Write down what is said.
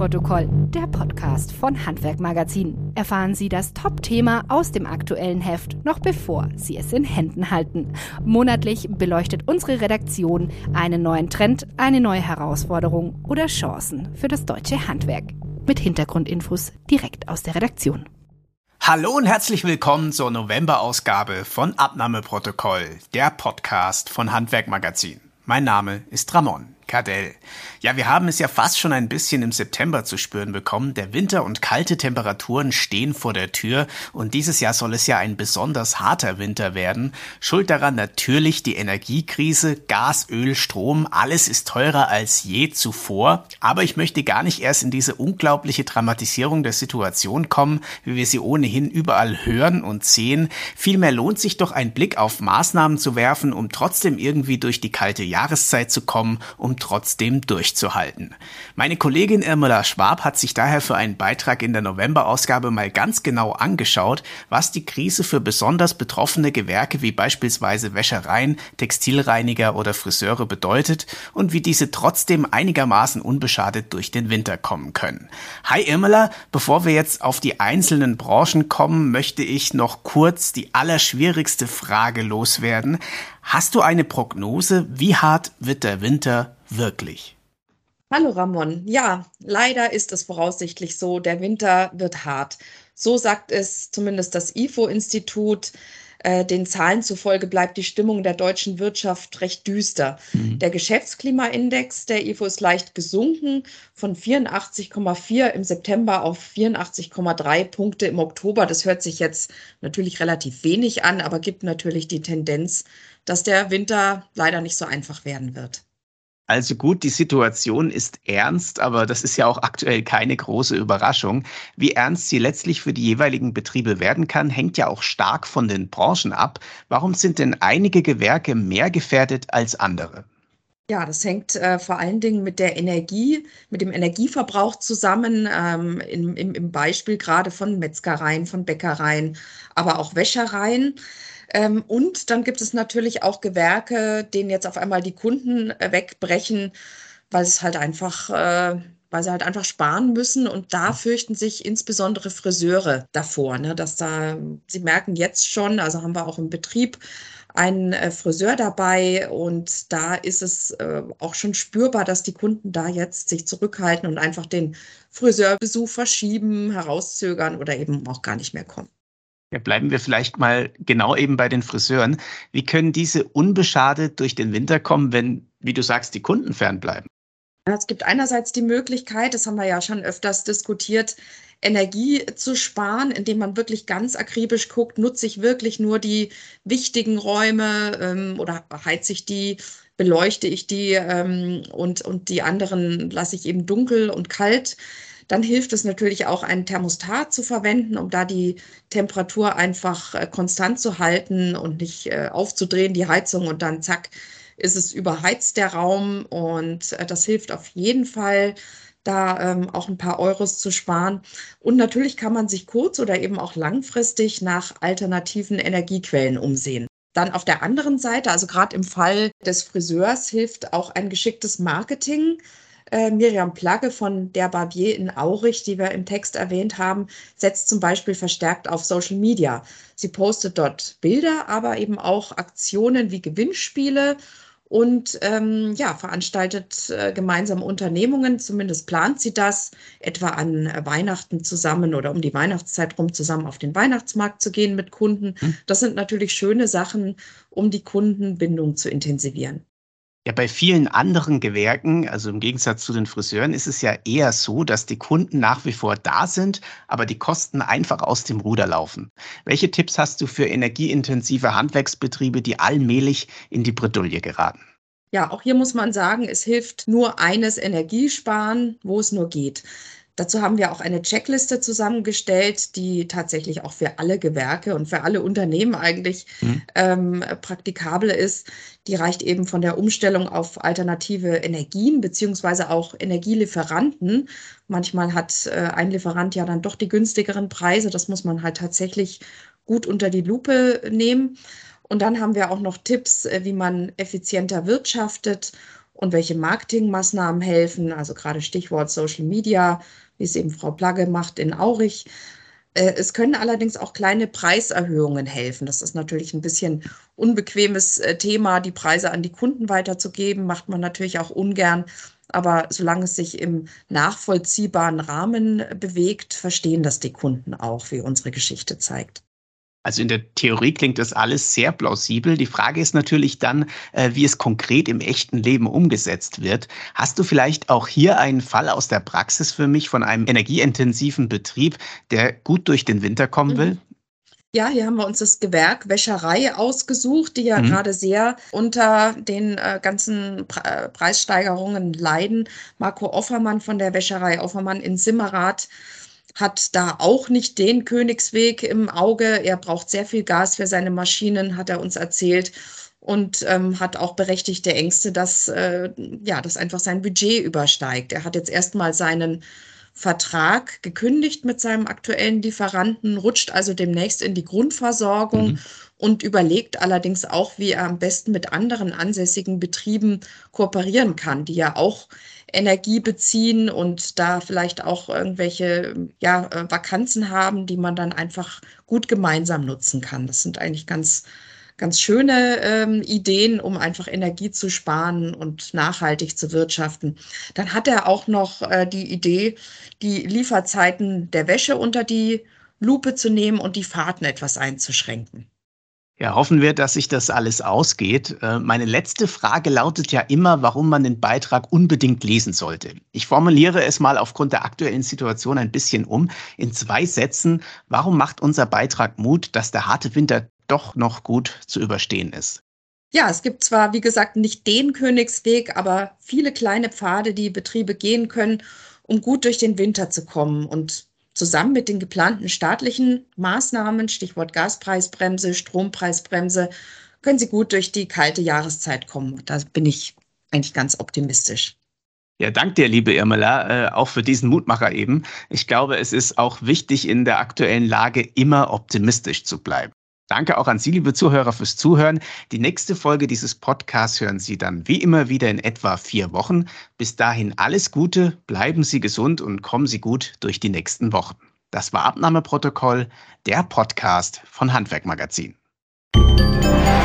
Abnahmeprotokoll, der Podcast von Handwerk Magazin. Erfahren Sie das Top-Thema aus dem aktuellen Heft, noch bevor Sie es in Händen halten. Monatlich beleuchtet unsere Redaktion einen neuen Trend, eine neue Herausforderung oder Chancen für das deutsche Handwerk. Mit Hintergrundinfos direkt aus der Redaktion. Hallo und herzlich willkommen zur November-Ausgabe von Abnahmeprotokoll, der Podcast von Handwerk Magazin. Mein Name ist Ramon. Kardell. Ja, wir haben es ja fast schon ein bisschen im September zu spüren bekommen. Der Winter und kalte Temperaturen stehen vor der Tür und dieses Jahr soll es ja ein besonders harter Winter werden. Schuld daran natürlich die Energiekrise, Gas, Öl, Strom, alles ist teurer als je zuvor. Aber ich möchte gar nicht erst in diese unglaubliche Dramatisierung der Situation kommen, wie wir sie ohnehin überall hören und sehen. Vielmehr lohnt sich doch ein Blick auf Maßnahmen zu werfen, um trotzdem irgendwie durch die kalte Jahreszeit zu kommen, um trotzdem durchzuhalten. Meine Kollegin Irmela Schwab hat sich daher für einen Beitrag in der November-Ausgabe mal ganz genau angeschaut, was die Krise für besonders betroffene Gewerke wie beispielsweise Wäschereien, Textilreiniger oder Friseure bedeutet und wie diese trotzdem einigermaßen unbeschadet durch den Winter kommen können. Hi Irmela, bevor wir jetzt auf die einzelnen Branchen kommen, möchte ich noch kurz die allerschwierigste Frage loswerden. Hast du eine Prognose, wie hart wird der Winter wirklich? Hallo Ramon. Ja, leider ist es voraussichtlich so, der Winter wird hart. So sagt es zumindest das IFO-Institut. Äh, den Zahlen zufolge bleibt die Stimmung der deutschen Wirtschaft recht düster. Mhm. Der Geschäftsklimaindex der IFO ist leicht gesunken von 84,4 im September auf 84,3 Punkte im Oktober. Das hört sich jetzt natürlich relativ wenig an, aber gibt natürlich die Tendenz, dass der Winter leider nicht so einfach werden wird. Also gut, die Situation ist ernst, aber das ist ja auch aktuell keine große Überraschung. Wie ernst sie letztlich für die jeweiligen Betriebe werden kann, hängt ja auch stark von den Branchen ab. Warum sind denn einige Gewerke mehr gefährdet als andere? Ja, das hängt äh, vor allen Dingen mit der Energie, mit dem Energieverbrauch zusammen, ähm, im, im, im Beispiel gerade von Metzgereien, von Bäckereien, aber auch Wäschereien. Ähm, und dann gibt es natürlich auch Gewerke, denen jetzt auf einmal die Kunden äh, wegbrechen, weil es halt einfach, äh, weil sie halt einfach sparen müssen. Und da fürchten sich insbesondere Friseure davor, ne, dass da, sie merken jetzt schon, also haben wir auch im Betrieb einen äh, Friseur dabei und da ist es äh, auch schon spürbar, dass die Kunden da jetzt sich zurückhalten und einfach den Friseurbesuch verschieben, herauszögern oder eben auch gar nicht mehr kommen. Ja, bleiben wir vielleicht mal genau eben bei den Friseuren. Wie können diese unbeschadet durch den Winter kommen, wenn, wie du sagst, die Kunden fernbleiben? Es gibt einerseits die Möglichkeit, das haben wir ja schon öfters diskutiert, Energie zu sparen, indem man wirklich ganz akribisch guckt, nutze ich wirklich nur die wichtigen Räume ähm, oder heize ich die, beleuchte ich die ähm, und, und die anderen lasse ich eben dunkel und kalt. Dann hilft es natürlich auch, ein Thermostat zu verwenden, um da die Temperatur einfach äh, konstant zu halten und nicht äh, aufzudrehen, die Heizung und dann zack, ist es überheizt der Raum und äh, das hilft auf jeden Fall da ähm, auch ein paar Euros zu sparen. Und natürlich kann man sich kurz oder eben auch langfristig nach alternativen Energiequellen umsehen. Dann auf der anderen Seite, also gerade im Fall des Friseurs, hilft auch ein geschicktes Marketing äh, Miriam Plagge von der Barbier in Aurich, die wir im Text erwähnt haben, setzt zum Beispiel verstärkt auf Social Media. Sie postet dort Bilder, aber eben auch Aktionen wie Gewinnspiele und ähm, ja, veranstaltet äh, gemeinsam Unternehmungen, zumindest plant sie das, etwa an äh, Weihnachten zusammen oder um die Weihnachtszeit rum zusammen auf den Weihnachtsmarkt zu gehen mit Kunden. Hm. Das sind natürlich schöne Sachen, um die Kundenbindung zu intensivieren. Ja, bei vielen anderen Gewerken, also im Gegensatz zu den Friseuren, ist es ja eher so, dass die Kunden nach wie vor da sind, aber die Kosten einfach aus dem Ruder laufen. Welche Tipps hast du für energieintensive Handwerksbetriebe, die allmählich in die Bredouille geraten? Ja, auch hier muss man sagen, es hilft nur eines Energiesparen, wo es nur geht. Dazu haben wir auch eine Checkliste zusammengestellt, die tatsächlich auch für alle Gewerke und für alle Unternehmen eigentlich mhm. ähm, praktikabel ist. Die reicht eben von der Umstellung auf alternative Energien beziehungsweise auch Energielieferanten. Manchmal hat äh, ein Lieferant ja dann doch die günstigeren Preise. Das muss man halt tatsächlich gut unter die Lupe nehmen. Und dann haben wir auch noch Tipps, äh, wie man effizienter wirtschaftet und welche Marketingmaßnahmen helfen. Also gerade Stichwort Social Media, wie es eben Frau Plagge macht in Aurich. Äh, es können allerdings auch kleine Preiserhöhungen helfen. Das ist natürlich ein bisschen unbequemes äh, Thema, die Preise an die Kunden weiterzugeben, macht man natürlich auch ungern. Aber solange es sich im nachvollziehbaren Rahmen bewegt, verstehen das die Kunden auch, wie unsere Geschichte zeigt. Also in der Theorie klingt das alles sehr plausibel. Die Frage ist natürlich dann, äh, wie es konkret im echten Leben umgesetzt wird. Hast du vielleicht auch hier einen Fall aus der Praxis für mich von einem energieintensiven Betrieb, der gut durch den Winter kommen will? Mhm. Ja, hier haben wir uns das Gewerk Wäscherei ausgesucht, die ja mhm. gerade sehr unter den äh, ganzen Pre äh, Preissteigerungen leiden. Marco Offermann von der Wäscherei Offermann in Simmerath hat da auch nicht den Königsweg im Auge. Er braucht sehr viel Gas für seine Maschinen, hat er uns erzählt. Und ähm, hat auch berechtigte Ängste, dass, äh, ja, dass einfach sein Budget übersteigt. Er hat jetzt erstmal seinen Vertrag gekündigt mit seinem aktuellen Lieferanten, rutscht also demnächst in die Grundversorgung mhm. und überlegt allerdings auch, wie er am besten mit anderen ansässigen Betrieben kooperieren kann, die ja auch Energie beziehen und da vielleicht auch irgendwelche ja, äh, Vakanzen haben, die man dann einfach gut gemeinsam nutzen kann. Das sind eigentlich ganz, ganz schöne ähm, Ideen, um einfach Energie zu sparen und nachhaltig zu wirtschaften. Dann hat er auch noch äh, die Idee, die Lieferzeiten der Wäsche unter die Lupe zu nehmen und die Fahrten etwas einzuschränken. Ja, hoffen wir, dass sich das alles ausgeht. Äh, meine letzte Frage lautet ja immer, warum man den Beitrag unbedingt lesen sollte. Ich formuliere es mal aufgrund der aktuellen Situation ein bisschen um. In zwei Sätzen, warum macht unser Beitrag Mut, dass der harte Winter doch noch gut zu überstehen ist? Ja, es gibt zwar, wie gesagt, nicht den Königsweg, aber viele kleine Pfade, die Betriebe gehen können, um gut durch den Winter zu kommen. Und zusammen mit den geplanten staatlichen Maßnahmen, Stichwort Gaspreisbremse, Strompreisbremse, können sie gut durch die kalte Jahreszeit kommen. Da bin ich eigentlich ganz optimistisch. Ja, danke dir, liebe Irmela, äh, auch für diesen Mutmacher eben. Ich glaube, es ist auch wichtig, in der aktuellen Lage immer optimistisch zu bleiben. Danke auch an Sie, liebe Zuhörer, fürs Zuhören. Die nächste Folge dieses Podcasts hören Sie dann wie immer wieder in etwa vier Wochen. Bis dahin alles Gute, bleiben Sie gesund und kommen Sie gut durch die nächsten Wochen. Das war Abnahmeprotokoll, der Podcast von Handwerkmagazin. Musik